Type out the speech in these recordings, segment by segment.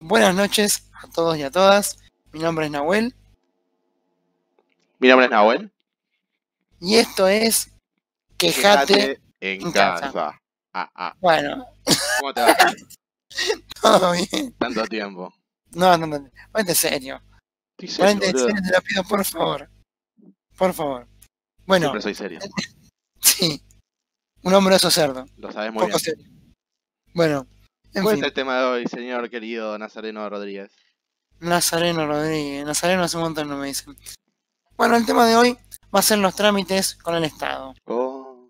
Buenas noches a todos y a todas. Mi nombre es Nahuel Mi nombre es Nahuel. y esto es Quejate. en en casa. casa. Ah, ah. Bueno, ¿Cómo te va? todo bien. Tanto tiempo. No, no, no. Ponte serio. Estoy serio, Ponte serio, te lo pido, por favor. Por favor. Bueno, Siempre soy serio. sí. Un hombroso cerdo. Lo sabes muy Poco bien. serio. Bueno, en ¿Cuál fin. es el tema de hoy, señor querido Nazareno Rodríguez? Nazareno Rodríguez. Nazareno hace un montón no me dicen. Bueno, el tema de hoy va a ser los trámites con el Estado. Oh,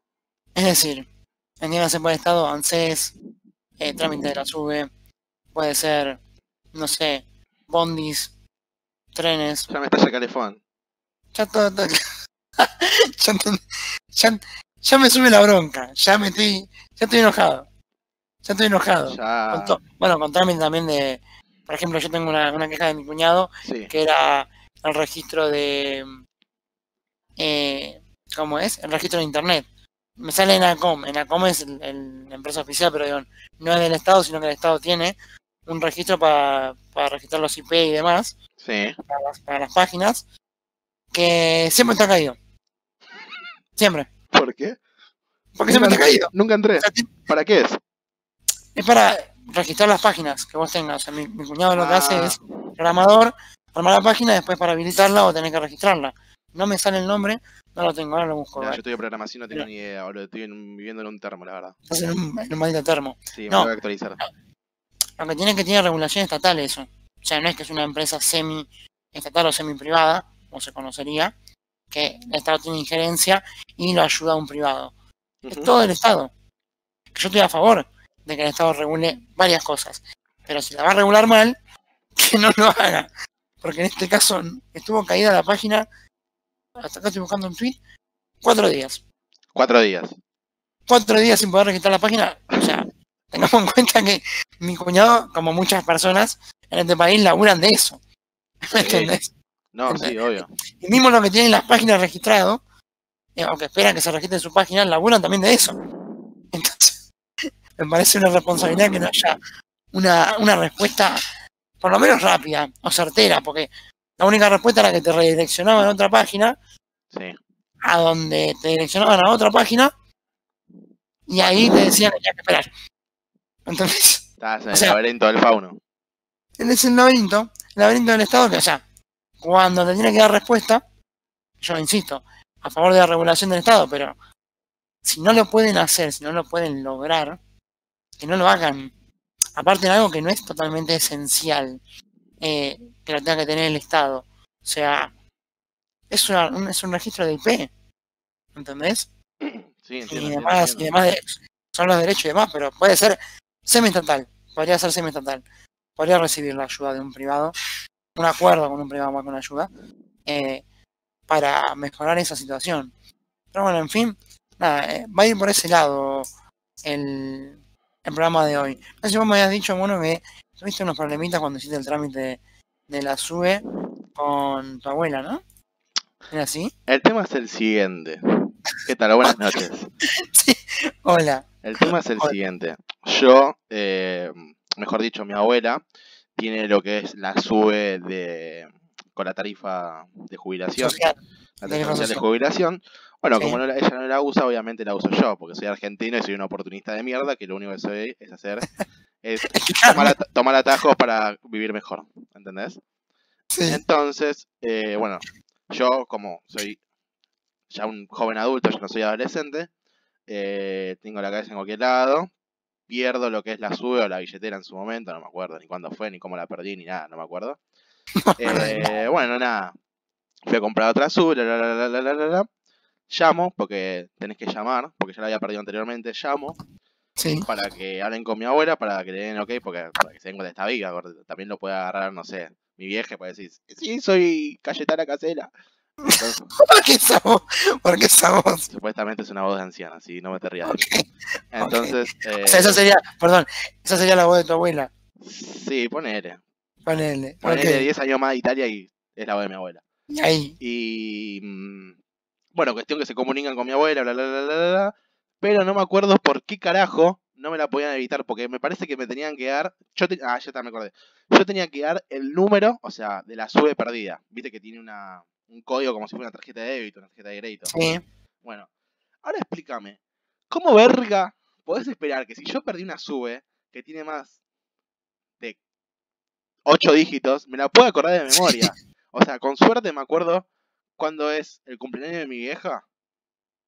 Es decir, entiéndase por Estado, ANSES, eh, trámite de la SUBE, puede ser, no sé, bondis, trenes, ya me estalla calefón. ya todo, todo- ya, te- ya- ya me sube la bronca, ya me estoy, ya estoy enojado, ya estoy enojado. Ya. bueno, con trámite también de, por ejemplo, yo tengo una, una queja de mi cuñado Sí. que era el registro de, eh, ¿cómo es? El registro de internet. Me sale en ACOM, en ACOM es el- el- la empresa oficial, pero digo, no es del Estado, sino que el Estado tiene un registro para, para registrar los IP y demás, Sí. para las, para las páginas, que siempre está caído. Siempre. ¿Por qué? Porque siempre está caído. Nunca entré. O sea, ti- ¿Para qué es? Es para registrar las páginas que vos tengas. O sea, mi, mi cuñado lo que hace Ah, es programador, armar la página, después para habilitarla o tener que registrarla. No me sale el nombre, no lo tengo, ahora lo busco. yo estoy de programación, no tengo ni idea, boludo. Estoy en- viviendo en un termo, la verdad. Estás en un, en un maldito termo. Sí, me voy a actualizar. Aunque tiene que tener regulación estatal eso. O sea, no es que es una empresa semi estatal o semi privada, como se conocería, que el Estado tiene injerencia y lo ayuda a un privado. Es todo el Estado. Que Yo estoy a favor de que el Estado regule varias cosas. Pero si la va a regular mal, que no lo haga. Porque en este caso estuvo caída la página, hasta acá estoy buscando un tweet, cuatro días. Cuatro días. cuatro días sin poder registrar la página. O sea, tengamos en cuenta que mi cuñado, como muchas personas en este país, laburan de eso. ¿Me entendés? No, sí, obvio. Y mismo los que tienen las páginas registradas, eh, aunque esperan que se registren su página, laburan también de eso. Entonces, me parece una responsabilidad que no haya una, una respuesta, por lo menos rápida o certera, porque la única respuesta era que te redireccionaban a otra página, Sí. a donde te direccionaban a otra página, y ahí te decían que tenías que esperar. Entonces, Estás en el sea- laberinto del fauno. Es el laberinto, el laberinto del Estado que, o sea, cuando te tiene que dar respuesta, yo insisto, a favor de la regulación del Estado, pero si no lo pueden hacer, si no lo pueden lograr, que no lo hagan. Aparte de algo que no es totalmente esencial, eh, que lo tenga que tener el Estado. O sea, es, una- un, es un registro de IP, ¿entendés? Sí, Y entiendo. entiendo, demás, y entiendo. demás de- son los derechos y demás, pero puede ser semi-estatal, podría ser semi-estatal, podría recibir la ayuda de un privado, un acuerdo con un privado más con ayuda, eh, para mejorar esa situación. Pero bueno, en fin, nada, eh, va a ir por ese lado el, el programa de hoy. No sé si vos me habías dicho, bueno, que tuviste unos problemitas cuando hiciste el trámite de, de la SUBE con tu abuela, ¿no? ¿Era así? El tema es el siguiente. ¿Qué tal? Buenas noches. Sí. Hola. El tema es el Hola. siguiente. Yo, eh, mejor dicho, mi abuela tiene lo que es la SUBE de, con la tarifa de jubilación. Social. la tarifa social de jubilación. Bueno, como no, ella no la usa, obviamente la uso yo, porque soy argentino y soy un oportunista de mierda que lo único que soy es hacer es tomar, atajos para vivir mejor, ¿entendés? Entonces, eh, bueno, yo como soy ya un joven adulto, yo no soy adolescente, eh, tengo la cabeza en cualquier lado, pierdo lo que es la sube o la billetera en su momento, no me acuerdo ni cuándo fue, ni cómo la perdí, ni nada, no me acuerdo. Eh, bueno, nada, fui a comprar otra sube, la, la, la, la, la, la, la llamo, porque tenés que llamar, porque ya la había perdido anteriormente, llamo Sí. para que hablen con mi abuela, para que le den ok, porque para que se den cuenta de esta viga, también lo puede agarrar, no sé, mi vieja para decir, sí, soy Cayetana Casela. Entonces, ¿Por qué esa voz? ¿Por qué esa voz? supuestamente es una voz de anciana, así no me te rías. Entonces, eh, O sea, esa sería, perdón, esa sería la voz de tu abuela. sí, ponele. Ponele. Ponele ok. 10 años más de Italia y es la voz de mi abuela. Y ahí. Y mm, bueno, cuestión que se comunican con mi abuela, bla, bla, bla, bla, bla, pero no me acuerdo por qué carajo no me la podían evitar porque me parece que me tenían que dar. Yo te- ah, ya está, me acordé. Yo tenía que dar el número, o sea, de la sube perdida. Viste que tiene una, un código como si fuera una tarjeta de débito, una tarjeta de crédito. Sí. Bueno, ahora explícame. ¿Cómo verga podés esperar que si yo perdí una sube que tiene más de 8 dígitos, me la puedo acordar de memoria? O sea, con suerte me acuerdo cuándo es el cumpleaños de mi vieja,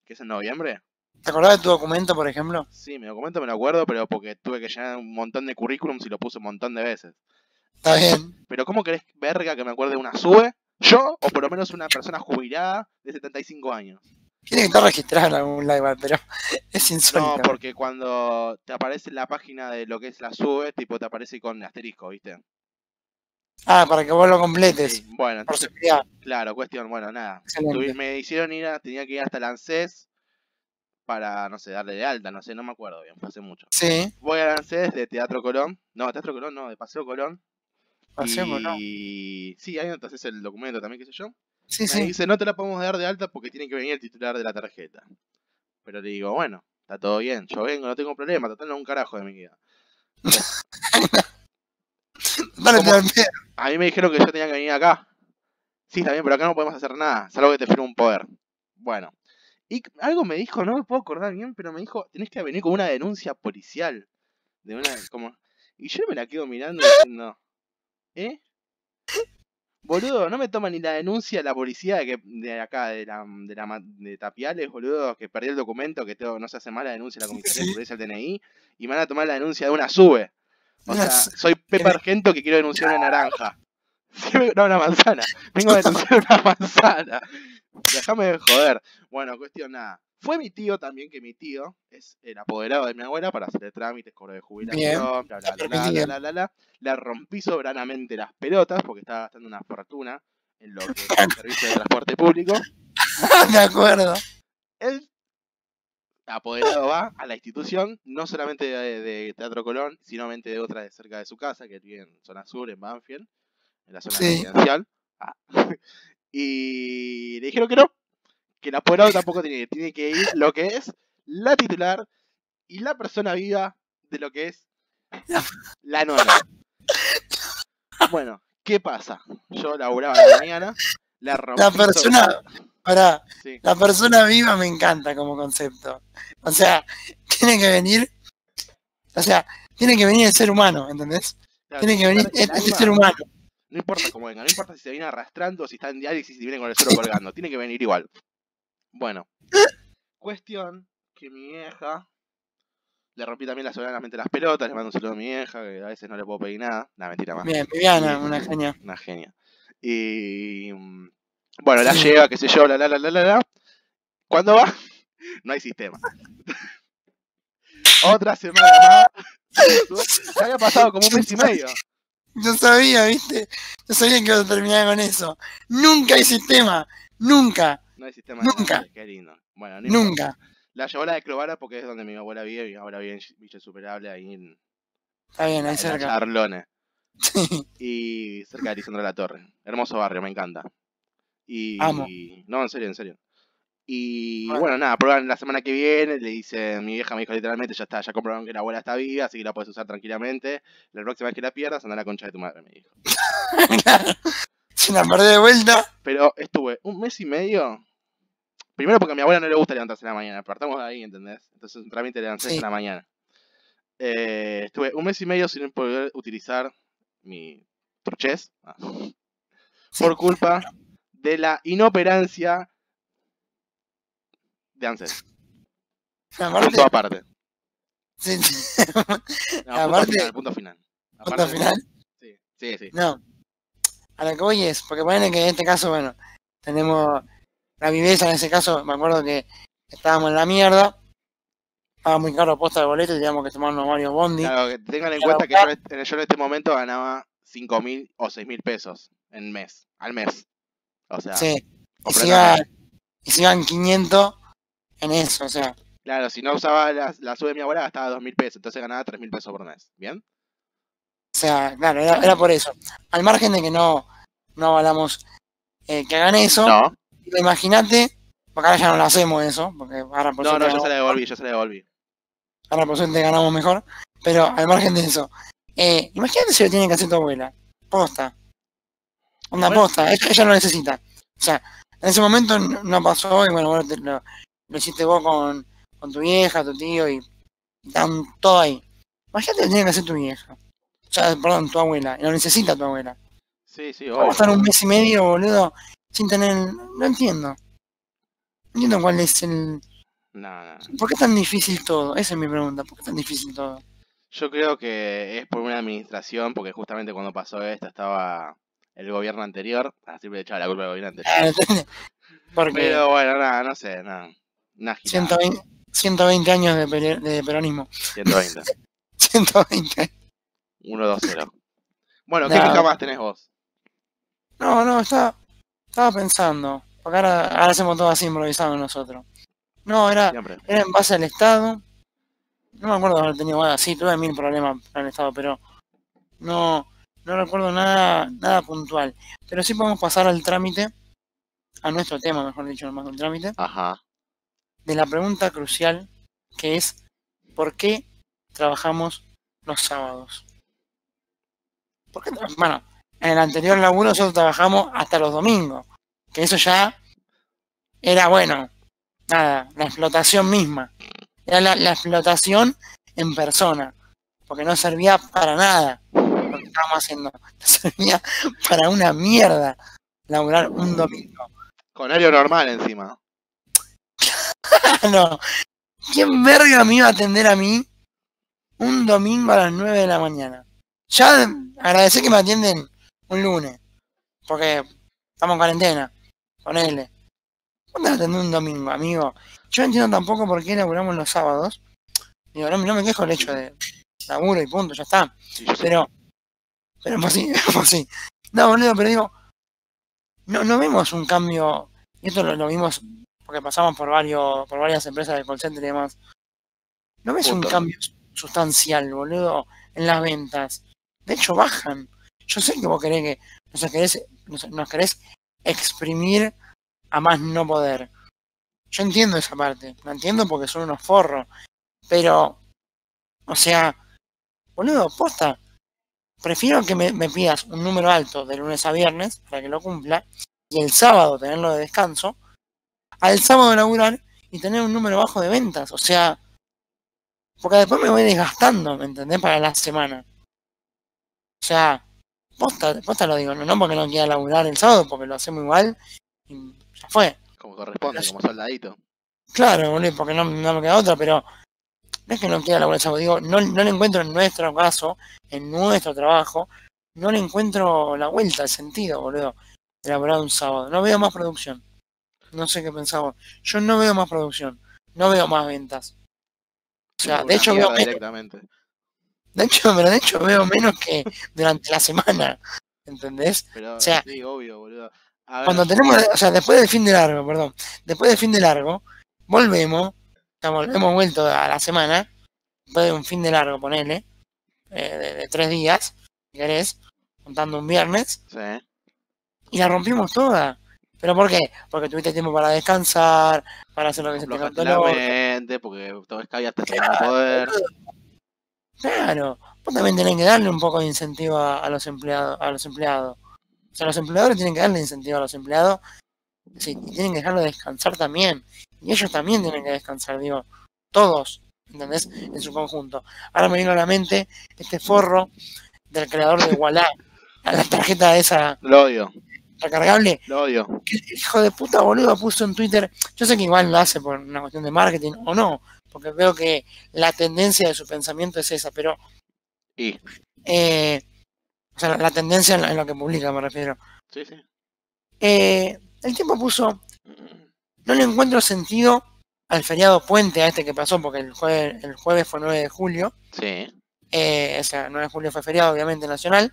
que es en noviembre. ¿Te acordás de tu documento, por ejemplo? Sí, mi documento me lo acuerdo, pero porque tuve que llenar un montón de currículums y lo puse un montón de veces. Está bien. Pero ¿cómo querés, verga, que me acuerde de una sube? ¿Yo o por lo menos una persona jubilada de 75 años? Tiene que estar registrado en algún igual, pero es No, insólito. porque cuando te aparece en la página de lo que es la sube, tipo te aparece con asterisco, ¿viste? Ah, para que vos lo completes. Sí, Bueno, Por entonces, seguridad. claro, cuestión, bueno, nada. Excelente. Me hicieron ir, a- tenía que ir hasta el ANSES para, no sé, darle de alta, no sé, no me acuerdo bien, hace mucho. Sí, Voy al ANSES de Teatro Colón, no, Teatro Colón no, de Paseo Colón. pasemos, ¿no? y sí, ahí entonces el documento también, qué sé yo. Sí, Me sí. dice, no te la podemos dar de alta porque tiene que venir el titular de la tarjeta. Pero le digo, bueno, está todo bien, yo vengo, no tengo problema, total no un carajo de mi vida. A mí me dijeron que yo tenía que venir acá. Sí, está bien, pero acá no podemos hacer nada, salvo que te firme un poder. Bueno. Y algo me dijo, no me puedo acordar bien, pero me dijo, tenés que venir con una denuncia policial. De una, como... Y yo me la quedo mirando diciendo, ¿eh? Boludo, no me toma ni la denuncia la policía de, que, de acá, de la, de la de Tapiales, boludo, que perdí el documento, que tengo, no se hace mal la denuncia de la comisaría de Sí. del DNI, y me van a tomar la denuncia de una sube. O sea, soy Pepe Argento que quiero denunciar una naranja. Sí, me- No, una manzana. Vengo a denunciar una manzana. Déjame de joder. Bueno, cuestión nada. Fue mi tío también, que mi tío es el apoderado de mi abuela para hacerle trámites, cobro de jubilación, bla, bla, bla, bla, bla, bla. Le rompí soberanamente las pelotas porque estaba gastando una fortuna en lo que es el servicio de transporte público. Me acuerdo. El apoderado va a la institución, no solamente de, de Teatro Colón, sino de otra de cerca de su casa, que en zona sur, en Banfield, en la zona Sí. residencial. Ah. Y le dijeron que no, que el apoderado tampoco tiene, tiene que ir lo que es la titular y la persona viva de lo que es la nona. Bueno, ¿qué pasa? Yo laburaba en la mañana, la rompí La persona, pará, Sí. la persona viva me encanta como concepto. O sea, tiene que venir, o sea, tiene que venir el ser humano, ¿entendés? Claro, Tiene que venir el este ser humano. No importa cómo venga, no importa si se viene arrastrando, si está en diálisis, si viene con el suelo colgando, tiene que venir igual. Bueno, cuestión que mi vieja le rompí también la soberanamente las pelotas, le mando un saludo a mi vieja, que a veces no le puedo pedir nada, la mentira más. Bien, Viviana, una genia. Una genia. Y mm, bueno, la lleva, qué sé yo, la la la la la la. Cuando va, no hay sistema. Otra semana más. Ya había pasado como un mes y medio. Yo sabía, ¿viste? Yo sabía que iba a terminar con eso. Nunca hay sistema. Nunca. No hay sistema Nunca. de Qué lindo. Bueno, no importa. Nunca. La llevó a la de Clovara porque es donde mi abuela vive. Mi abuela vive en Villa Superable, ahí en, Está bien, ahí en cerca. Charlone. Sí. Y cerca de Lisandro de la Torre. Hermoso barrio, me encanta. Y. Amo. No, en serio, en serio. Y Bueno. bueno, nada, prueban la semana que viene. Le dice, mi vieja me dijo literalmente, ya está, ya comprobaron que la abuela está viva, así que la puedes usar tranquilamente. La próxima vez que la pierdas, anda a la concha de tu madre, me dijo. Si la perdí de vuelta. Pero estuve un mes y medio. Primero porque a mi abuela no le gusta levantarse en la mañana. Partamos de ahí, ¿entendés? Entonces un trámite de levantarse Sí. en la mañana. Eh, estuve un mes y medio sin poder utilizar mi truchez. ah. Por culpa de la inoperancia de ANSES. Aparte, Punto aparte. sí, sí. No, punto Aparte- final, punto final. Punto Aparte- final. Sí, sí, sí. No. A lo que voy es, porque ponen que en este caso, bueno, tenemos la viveza en ese caso, me acuerdo que estábamos en la mierda, estaba muy caro posta de boleto y teníamos que tomarnos varios bondi. Claro, que tengan en cuenta que yo, en este- yo en este momento ganaba 5 mil o 6 mil pesos en mes, al mes. O sea, sí. Y si, iban, y si iban 500 en eso, o sea, Claro, si no usaba la, la sube de mi abuela gastaba dos mil pesos, entonces ganaba tres mil pesos por mes. ¿Bien? o sea, claro, era, era por eso. Al margen de que no, no avalamos eh, que hagan eso, No, imagínate, porque ahora ya no lo hacemos eso, porque ahora por no, no, yo se la devolví, yo se la devolví. ahora por suerte ganamos mejor, pero al margen de eso, eh, imagínate si lo tiene que hacer tu abuela, posta. Una Bueno. posta, ella, ella lo necesita. O sea, en ese momento no pasó y bueno, bueno te- lo, lo hiciste vos con, con tu vieja, tu tío y están todo ahí. Imagínate tiene que hacer tu vieja. O sea, perdón, tu abuela, y lo necesita tu abuela. Sí, sí, ¿Cómo obvio. estar un mes y medio, boludo, sin tener... No entiendo. No entiendo cuál es el... No, no. ¿Por qué es tan difícil todo? Esa es mi pregunta. ¿Por qué es tan difícil todo? Yo creo que es por una administración, porque justamente cuando pasó esto estaba el gobierno anterior, siempre le echaba la culpa al gobierno anterior. ¿entendés? Porque Pero bueno, nada, no sé, nada. Gilada, 120, 120 años de, pele- de peronismo. 120. 120. 1, 2, 0. Bueno, ¿qué No. más tenés vos? No, no, estaba, estaba pensando. Porque ahora, ahora hacemos todo así improvisado nosotros. No, era, Siempre. era en base al Estado. No me acuerdo haber tenido bueno, sí, tuve mil problemas con el Estado, pero no, no recuerdo nada, nada puntual. Pero sí podemos pasar al trámite, a nuestro tema, mejor dicho, no más un trámite, Ajá. de la pregunta crucial que es ¿por qué trabajamos los sábados? ¿Por qué bueno, en el anterior laburo nosotros trabajamos hasta los domingos, que eso ya era bueno, nada, la explotación misma. Era la, la explotación en persona, porque no servía para nada estábamos haciendo. No servía para una mierda laburar un domingo. Con horario normal encima. no. ¿Quién verga me iba a atender a mí un domingo a las 9 de la mañana? Ya agradecer que me atienden un lunes, porque estamos en cuarentena, ponele. ¿Cuándo atender un domingo, amigo? Yo no entiendo tampoco por qué laburamos los sábados. Digo, no, no me quejo el hecho de laburo y punto, ya está. Pero, pero pues sí, pues sí. No, boludo, pero digo, no, no vemos un cambio, y esto lo, lo vimos porque pasamos por varios, por varias empresas de call center y demás. ¿No ves un cambio sustancial, boludo, en las ventas? De hecho, bajan. Yo sé que vos querés que nos querés, nos, nos querés exprimir a más no poder. Yo entiendo esa parte, la entiendo porque son unos forros. Pero, o sea, boludo, posta. Prefiero que me, me pidas un número alto de lunes a viernes para que lo cumpla y el sábado tenerlo de descanso, al sábado laburar y tener un número bajo de ventas. O sea, porque después me voy desgastando, ¿me entendés? Para la semana. O sea, posta, posta lo digo, no, no porque no quiera laburar el sábado, porque lo hacemos igual y ya fue. Como corresponde, Pero- como soldadito. Claro, boludo, porque no, no me queda otra, pero no es que no quiera laburar el sábado, digo, no, no le encuentro en nuestro caso, en nuestro trabajo, no le encuentro la vuelta, el sentido, boludo, de laburar un sábado. No veo más producción. No sé qué pensaba. Yo no veo más producción, no veo más ventas. O sea, de hecho veo menos, directamente. de hecho, pero de hecho veo menos que durante la semana. ¿Entendés? Pero o sea, sí, obvio, boludo. A ver, Cuando tenemos, o sea, después del fin de largo, perdón, después del fin de largo, volvemos, estamos, hemos vuelto a la semana, después de un fin de largo, ponele, eh, de, de tres días, si querés, contando un viernes, sí. y la rompimos toda. ¿Pero por qué? Porque tuviste tiempo para descansar, para hacer lo que se te cantó la mente, porque todo es que hasta sin poder. Claro, vos también tenés que darle un poco de incentivo a, a los empleados, a los empleados. O sea, los empleadores tienen que darle incentivo a los empleados, sí, y tienen que dejarlo descansar también. Y ellos también tienen que descansar, digo, todos, ¿entendés? En su conjunto. Ahora me vino a la mente este forro del creador de Wallah, a la tarjeta esa Lo odio, recargable, lo odio. que el hijo de puta boludo puso en Twitter, yo sé que igual lo hace por una cuestión de marketing o no, porque veo que la tendencia de su pensamiento es esa, pero Y, eh, o sea, la tendencia en, en lo que publica me refiero. sí, sí. Eh, el tipo puso, no le encuentro sentido al feriado puente a este que pasó, porque el jueves, el jueves fue 9 de julio, Sí, eh, o sea, 9 de julio fue feriado obviamente nacional,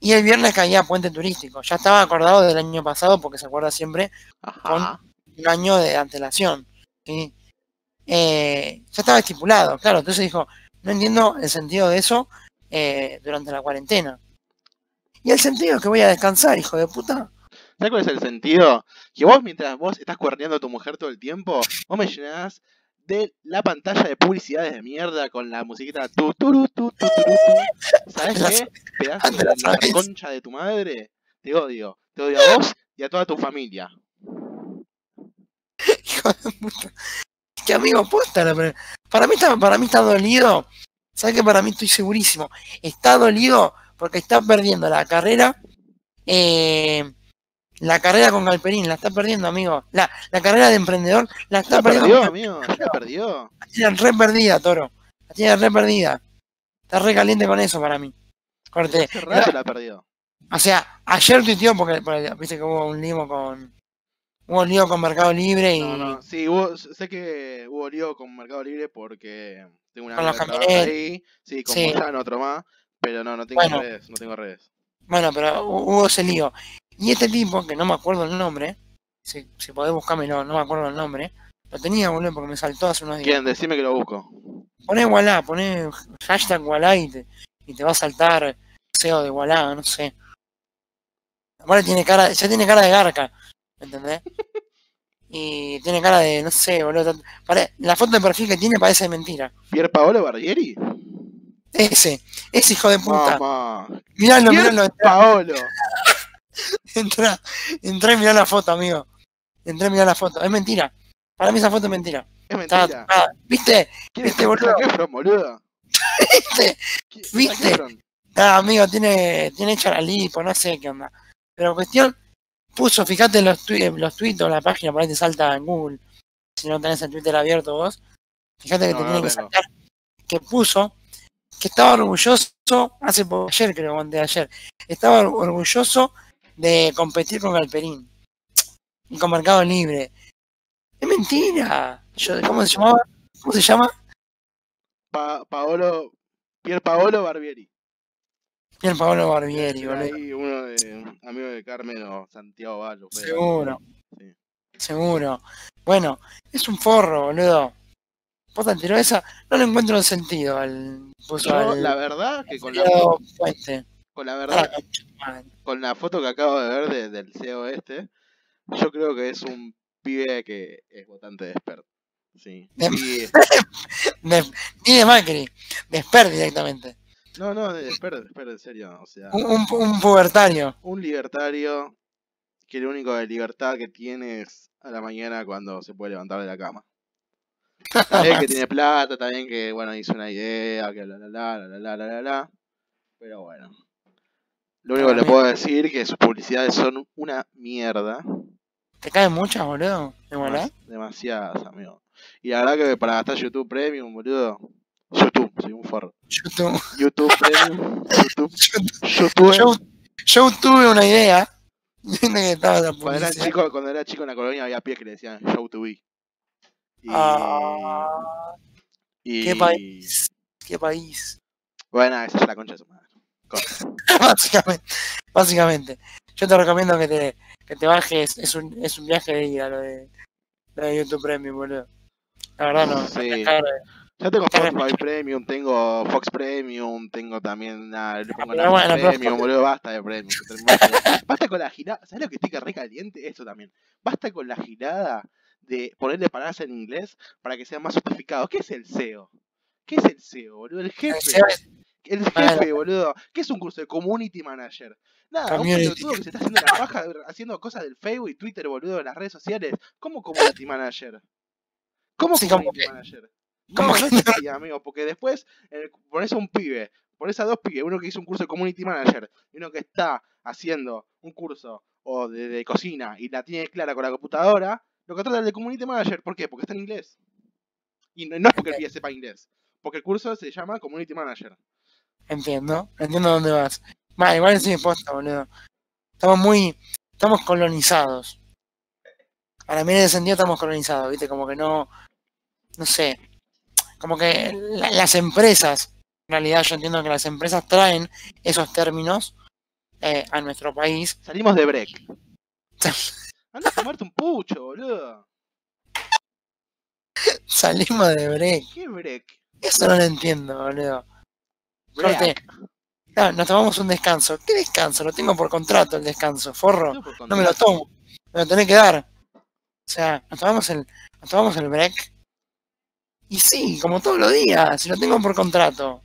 y el viernes caía puente turístico. Ya estaba acordado del año pasado, porque se acuerda siempre ajá. un año de antelación. ¿sí? Eh, ya estaba estipulado, claro. Entonces dijo, no entiendo el sentido de eso eh, durante la cuarentena. Y el sentido es que voy a descansar, hijo de puta. ¿Sabes cuál es el sentido? Que vos, mientras vos estás cuerneando a tu mujer todo el tiempo, vos me llenás de la pantalla de publicidades de mierda con la musiquita tu tu tu tu. ¿Sabes qué? Pedazo de la concha de tu madre. Te odio. Te odio a vos y a toda tu familia. Hijo de puta. Que amigo, posta, para mí está, para mí está dolido. ¿Sabes que para mí estoy segurísimo? Está dolido porque está perdiendo la carrera. eh, la carrera con Galperín, la está perdiendo, amigo. La, la carrera de emprendedor la está Ya perdiendo. perdió, amigo. Ya perdió. La tiene re perdida, Toro. La tiene re perdida. Está re caliente con eso para mí. Corte. Hace rato la perdió. O sea, ayer tuiteó porque, porque viste que hubo un lío con. Hubo un lío con Mercado Libre y. No, no. Sí, hubo, sé que hubo lío con Mercado Libre porque tengo una Con los camioneros. ahí. Sí, como Sí. otro más. Pero no, no tengo Bueno. redes. No tengo redes. Bueno, pero hu- hubo ese lío. Y este tipo, que no me acuerdo el nombre, si, si podés buscármelo, no me acuerdo el nombre, lo tenía, boludo, porque me saltó hace unos días. ¿Quién? Decime que lo busco. Poné Wallah, poné hashtag Wallah y te, y te va a saltar SEO de Wallah, no sé. Ahora tiene cara, ya tiene cara de garca, ¿me entendés? Y tiene cara de, no sé, boludo. pare- la foto de perfil que tiene parece mentira. ¿Pier Paolo Barbieri? Ese, ese hijo de puta. Mamá. Miralo, Pier miralo. Paolo. Entra, entré a mirar la foto, amigo. Entré a mirar la foto. Es mentira. Para mí esa foto es mentira. Es Está mentira. ¿Viste? ¿Quién es viste, boludo? Zac Efron, boludo? ¿Viste? ¿Quién- ¿Viste? Ah, amigo, tiene, tiene hecha la lipo, no sé qué onda. Pero cuestión, puso, fíjate los, tui- los tweets o la página, por ahí te salta en Google. Si no tenés el Twitter abierto vos. Fíjate que No, te no tiene que saltar. Que puso que estaba orgulloso, hace por ayer creo, de ayer, estaba or- orgulloso de competir con Galperín. Y con Mercado Libre. Es mentira. Yo, ¿Cómo se llamaba? ¿Cómo se llama? Pa- Paolo. Pier Paolo Barbieri. Pier Paolo Barbieri, boludo. ahí uno de amigo de Carmen o Santiago Ballo. Seguro. Sí. Seguro. Bueno, es un forro, boludo. Tiró esa. No le encuentro sentido al. Puso Yo, al. la verdad, que con la, Puente. Con la verdad, madre. con la foto que acabo de ver de- del CEO este, yo creo que es un pibe que es votante de expert. Sí. De- Sí, De- ni de Macri. De Esper directamente. No, no, de expert, de expert, en serio. O sea, Un, un, un pubertario. un libertario que lo único de libertad que tiene es a la mañana cuando se puede levantar de la cama. Bien que tiene plata, bien que, bueno, hizo una idea, que la la la la la la la la la. Pero bueno. Lo único que le puedo decir que sus publicidades son una mierda. ¿Te caen muchas, boludo? Demasiadas, amigo. Y la verdad que para gastar YouTube Premium, boludo. YouTube, soy un forro. YouTube. YouTube Premium. YouTube. Yo, YouTube. yo, yo tuve una idea. que estaba la Cuando era, chico, cuando era chico en la colonia había pies que le decían Show to be. Y, Ah, y- qué país. Qué país. Bueno, esa es la concha de su madre. Básicamente, básicamente. Yo te recomiendo que te, que te bajes, es un, es un viaje de ida lo de, lo de YouTube Premium, boludo. La verdad no. Sí. no Yo tengo Spotify Premium, tengo Fox Premium, tengo también le pongo bueno, Premium, boludo, basta de Premium. Basta con la girada, ¿sabes lo que estoy que re caliente? Esto también. Basta con la girada de ponerle palabras en inglés para que sea más justificado. ¿Qué es el SEO? ¿Qué es el SEO, boludo? El jefe. El SEO es- El jefe, boludo. ¿Qué es un curso de Community Manager? Nada, un pelotudo que se está haciendo la paja haciendo cosas del Facebook y Twitter, boludo, en las redes sociales. ¿Cómo Community Manager? ¿Cómo Sí, Community Manager? como No, no es así, amigo, porque después eh, pones a un pibe, pones a dos pibes, uno que hizo un curso de Community Manager y uno que está haciendo un curso o de, de cocina y la tiene clara con la computadora, lo que trata el de Community Manager, ¿por qué? Porque está en inglés. Y no, no es porque el pibe sepa inglés, porque el curso se llama Community Manager. Entiendo, entiendo dónde vas. Va, igual sí posta, boludo. Estamos muy, estamos colonizados. Para mí en ese sentido estamos colonizados, viste, como que no, no sé, como que la- las empresas, en realidad yo entiendo que las empresas traen esos términos eh, a nuestro país. Salimos de break. Anda a tomarte un pucho, boludo. Salimos de break. ¿Qué break? Eso no lo entiendo, boludo. Corte. No, nos tomamos un descanso. ¿Qué descanso? Lo tengo por contrato el descanso, forro. No, me lo tomo. Me lo tenés que dar. O sea, nos tomamos el, nos tomamos el break. Y sí, como todos los días, si lo tengo por contrato.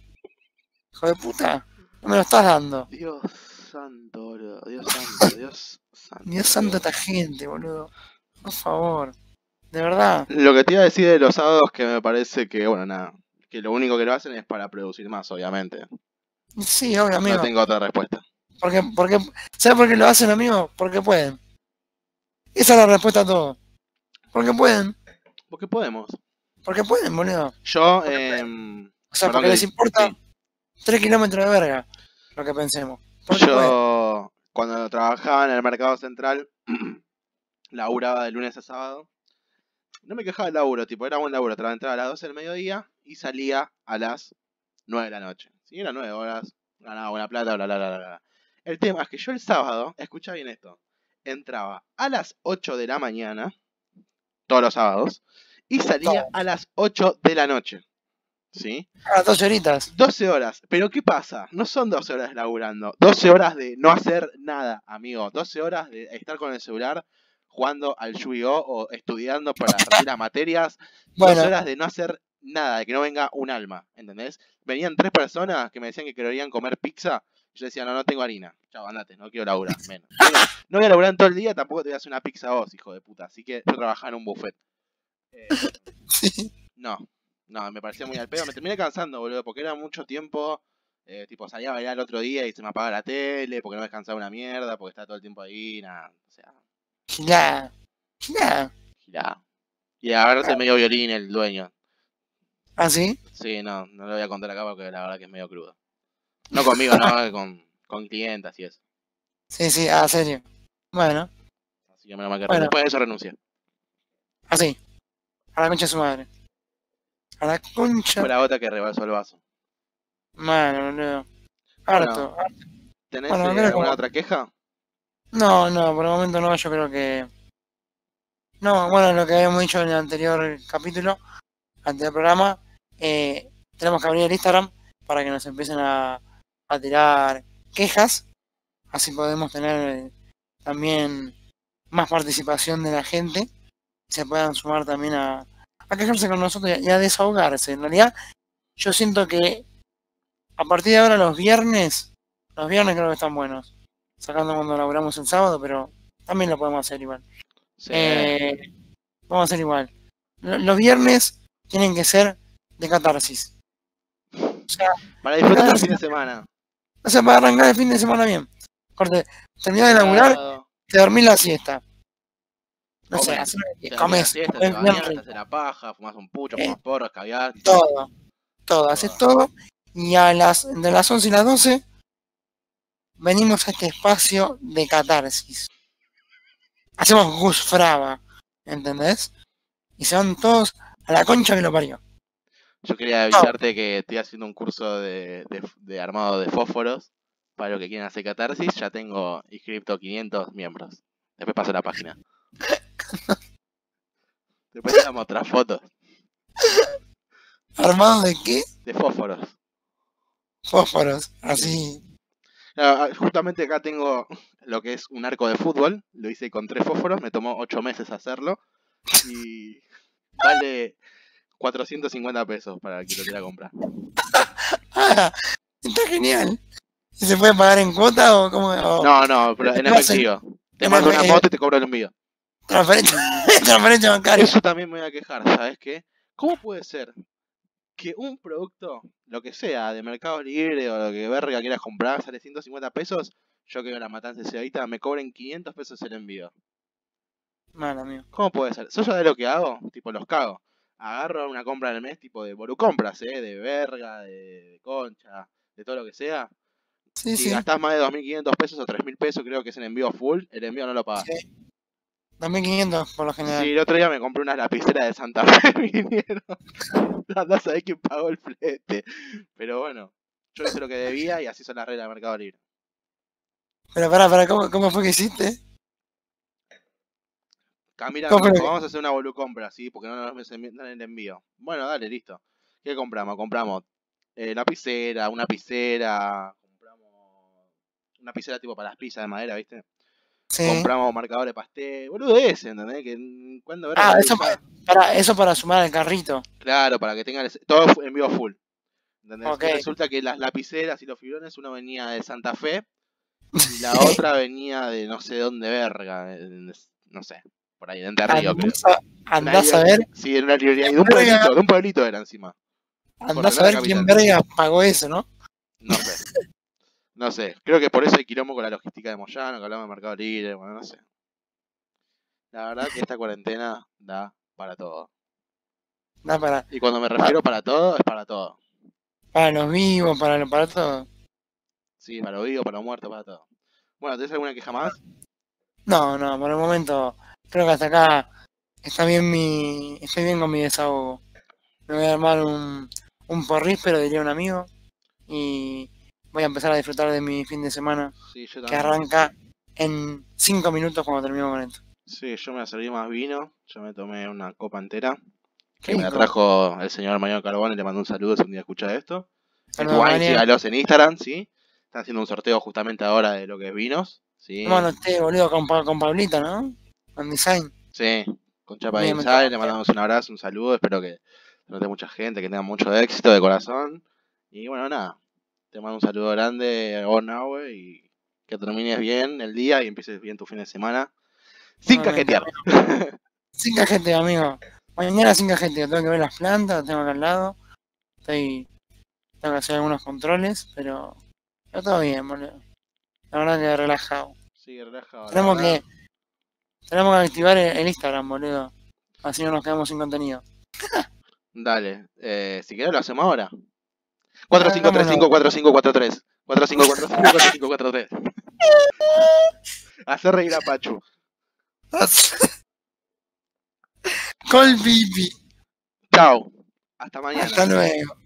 Hijo de puta, no me lo estás dando. Dios santo, boludo. Dios santo, Dios santo. Dios santo esta gente, boludo. Por favor. De verdad. Lo que te iba a decir de los sábados que me parece que, bueno, nada. Que lo único que lo hacen es para producir más, obviamente. Sí, obvio, amigo. No tengo otra respuesta. Porque, porque, ¿Sabes por qué lo hacen, amigo? Porque pueden. Esa es la respuesta a todo. Porque pueden. Porque podemos. Porque pueden, boludo. Yo, eh, O sea, porque les importa tres kilómetros de verga lo que pensemos. Porque pueden. Yo, cuando trabajaba en el mercado central, laburaba de lunes a sábado. No me quejaba del laburo, tipo, era buen laburo. Tra- Entraba a las 12 del mediodía y salía a las 9 de la noche. Si eran 9 horas, ganaba buena plata, bla, bla, bla, bla. El tema es que yo el sábado, escucha bien esto, entraba a las 8 de la mañana, todos los sábados, y salía a las 8 de la noche. ¿Sí? A las dos horitas. 12 horas. Pero ¿qué pasa? No son 12 horas laburando. 12 horas de no hacer nada, amigo. 12 horas de estar con el celular jugando al Yu-Gi-Oh! o estudiando para las materias. 12 Bueno, horas de no hacer nada, de que no venga un alma. ¿Entendés? Venían tres personas que me decían que querían comer pizza. Yo decía, no, no tengo harina. Chao, andate, no quiero laburar. Menos. Bueno, no voy a laburar en todo el día, tampoco te voy a hacer una pizza a vos, hijo de puta. Así que yo trabajaba en un buffet. Eh, no, no, me parecía muy al pedo. Me terminé cansando, boludo, porque era mucho tiempo. eh, tipo, salía a bailar el otro día y se me apagaba la tele, porque no me descansaba una mierda, porque estaba todo el tiempo ahí, nada. O sea, Gilá. Gilá. girá. Y agarrarse medio violín el dueño. ¿Ah, sí? Sí, no, no lo voy a contar acá porque la verdad que es medio crudo. No conmigo, no, con, con clientas y eso. Sí, sí, ah, serio. Bueno, Así que mal que Bueno. después de eso renuncié. así. A la concha de su madre. A la concha. Fue la gota que rebasó el vaso. Mano, boludo. Harto. harto. ¿Tenés Bueno, eh, alguna otra queja? No, no, por el momento no, yo creo que. No, bueno, lo que habíamos dicho en el anterior capítulo, anterior programa, eh, tenemos que abrir el Instagram para que nos empiecen a, a tirar quejas, así podemos tener eh, también más participación de la gente y se puedan sumar también a, a quejarse con nosotros y a, desahogarse. En realidad, yo siento que a partir de ahora los viernes, los viernes creo que están buenos sacando cuando laburamos el sábado, pero también lo podemos hacer igual. Sí. Eh, vamos a hacer igual. Lo- Los viernes tienen que ser de catarsis. O sea, Para disfrutar el fin de semana. o sea, para arrancar el fin de semana bien. Corte, terminás de laburar, te dormís la siesta. No sé, Comes. hacer que te dormís la comes, siesta, comes te la paja, fumas un pucho, Eh, fumas porros, caviar. todo, todo, haces todo, y a las, de las 11 y las 12 venimos a este espacio de catarsis. Hacemos Gus Fraba, ¿entendés? Y se van todos a la concha que lo parió. Yo quería avisarte que estoy haciendo un curso de, de- de armado de fósforos para los que quieran hacer catarsis. Ya tengo inscripto 500 miembros. Después paso la página. Después te damos otras fotos ¿Armado de qué? de fósforos. Fósforos, así. Ah, ah, Justamente acá tengo lo que es un arco de fútbol. Lo hice con tres fósforos. Me tomó 8 meses hacerlo. Y vale 450 pesos para el que lo quiera comprar. Ah, está genial. ¿Y se puede pagar en cuota o como No, no, pero en efectivo. Te mando una moto y te cobro el envío. transferencia, transferencia bancaria? Eso también me voy a quejar, ¿sabes qué? ¿Cómo puede ser que un producto, lo que sea, de Mercado Libre o lo que verga quieras comprar, sale 150 pesos? Yo que veo la matanza de me cobren 500 pesos el envío. Mano mío. ¿Cómo puede ser? ¿Yo sabes lo que hago? Tipo, los cago. Agarro una compra del mes, tipo de compras, ¿eh? De verga, de, de concha, de todo lo que sea. Sí, Si sí. gastás más de 2.500 pesos o 3.000 pesos, creo que es el envío full, el envío no lo pagas. Sí. 2500 por lo general. Sí, el otro día me compré unas lapiceras de Santa Fe, vinieron. No sabés quién pagó el flete. Pero bueno, yo hice lo que debía y así son las reglas del Mercado Libre. Pero pará, pará, ¿cómo, ¿cómo fue que hiciste? Camila ¿Cómo me fue dijo, que- vamos a hacer una volucompra, ¿sí? Porque no nos dan el envío. Bueno, dale, listo. ¿Qué compramos? Compramos eh, lapicera, una lapicera, compramos una lapicera tipo para las pizzas de madera, ¿viste? Sí. compramos marcadores pastel, boludo ese, ¿entendés? Que verga Ah, eso para, eso para sumar al carrito. Claro, para que tengan todo fu- en vivo full. ¿Entendés? Ok. Y Resulta que las lapiceras y los fibrones, uno venía de Santa Fe y la otra venía de no sé dónde verga, no sé, por ahí, de Entre Ríos. Andás a, ver, Sí, en una librería. Y de un Verga. pueblito, de un pueblito era encima. andás a ver quién verga pagó eso, ¿no? No sé. No sé. Creo que por eso hay quilombo con la logística de Moyano, que hablamos de Mercado Libre, bueno, no sé. La verdad que esta cuarentena da para todo. Da para, Y cuando me refiero para todo, es para todo. para los vivos, para, lo- para todo. Sí, para los vivos, para los muertos, para todo. Bueno, ¿tenés alguna queja más? No, no, por el momento creo que hasta acá está bien mi, estoy bien con mi desahogo. Me voy a armar un, un porríspero, diría un amigo, y voy a empezar a disfrutar de mi fin de semana, Sí, yo que arranca en 5 minutos cuando terminemos con esto. Sí, yo me serví más vino. Yo me tomé una copa entera. Que me la trajo el señor Mariano Carbón y le mando un saludo si un día escucha esto. Saludos, sígalos en Instagram, ¿sí? Están haciendo un sorteo justamente ahora de lo que es vinos. ¿sí? ¿Cómo anoté, boludo, con, con Pablita, no? Con Design. Sí, con Chapa Bien, me Inside, le mandamos un abrazo, un saludo, espero que note mucha gente, que tenga mucho éxito de corazón. Y bueno, nada, te mando un saludo grande, vos, Nahue, y que termines bien el día y empieces bien tu fin de semana. Sin cajetear. Sin cajete, amigo. Mañana sin cajete, tengo que ver las plantas, tengo acá al lado. Estoy. Tengo que hacer algunos controles, pero. Pero todo bien, boludo. La verdad que relajado. Sí, relajado. la Tenemos que. Tenemos que activar el, el Instagram, boludo. Así no nos quedamos sin contenido. Dale, eh, si querés lo hacemos ahora. 4535-4543. 4545-4543. Hacer reír a Pachu. Col pipi. Chao. Hasta mañana. Hasta luego.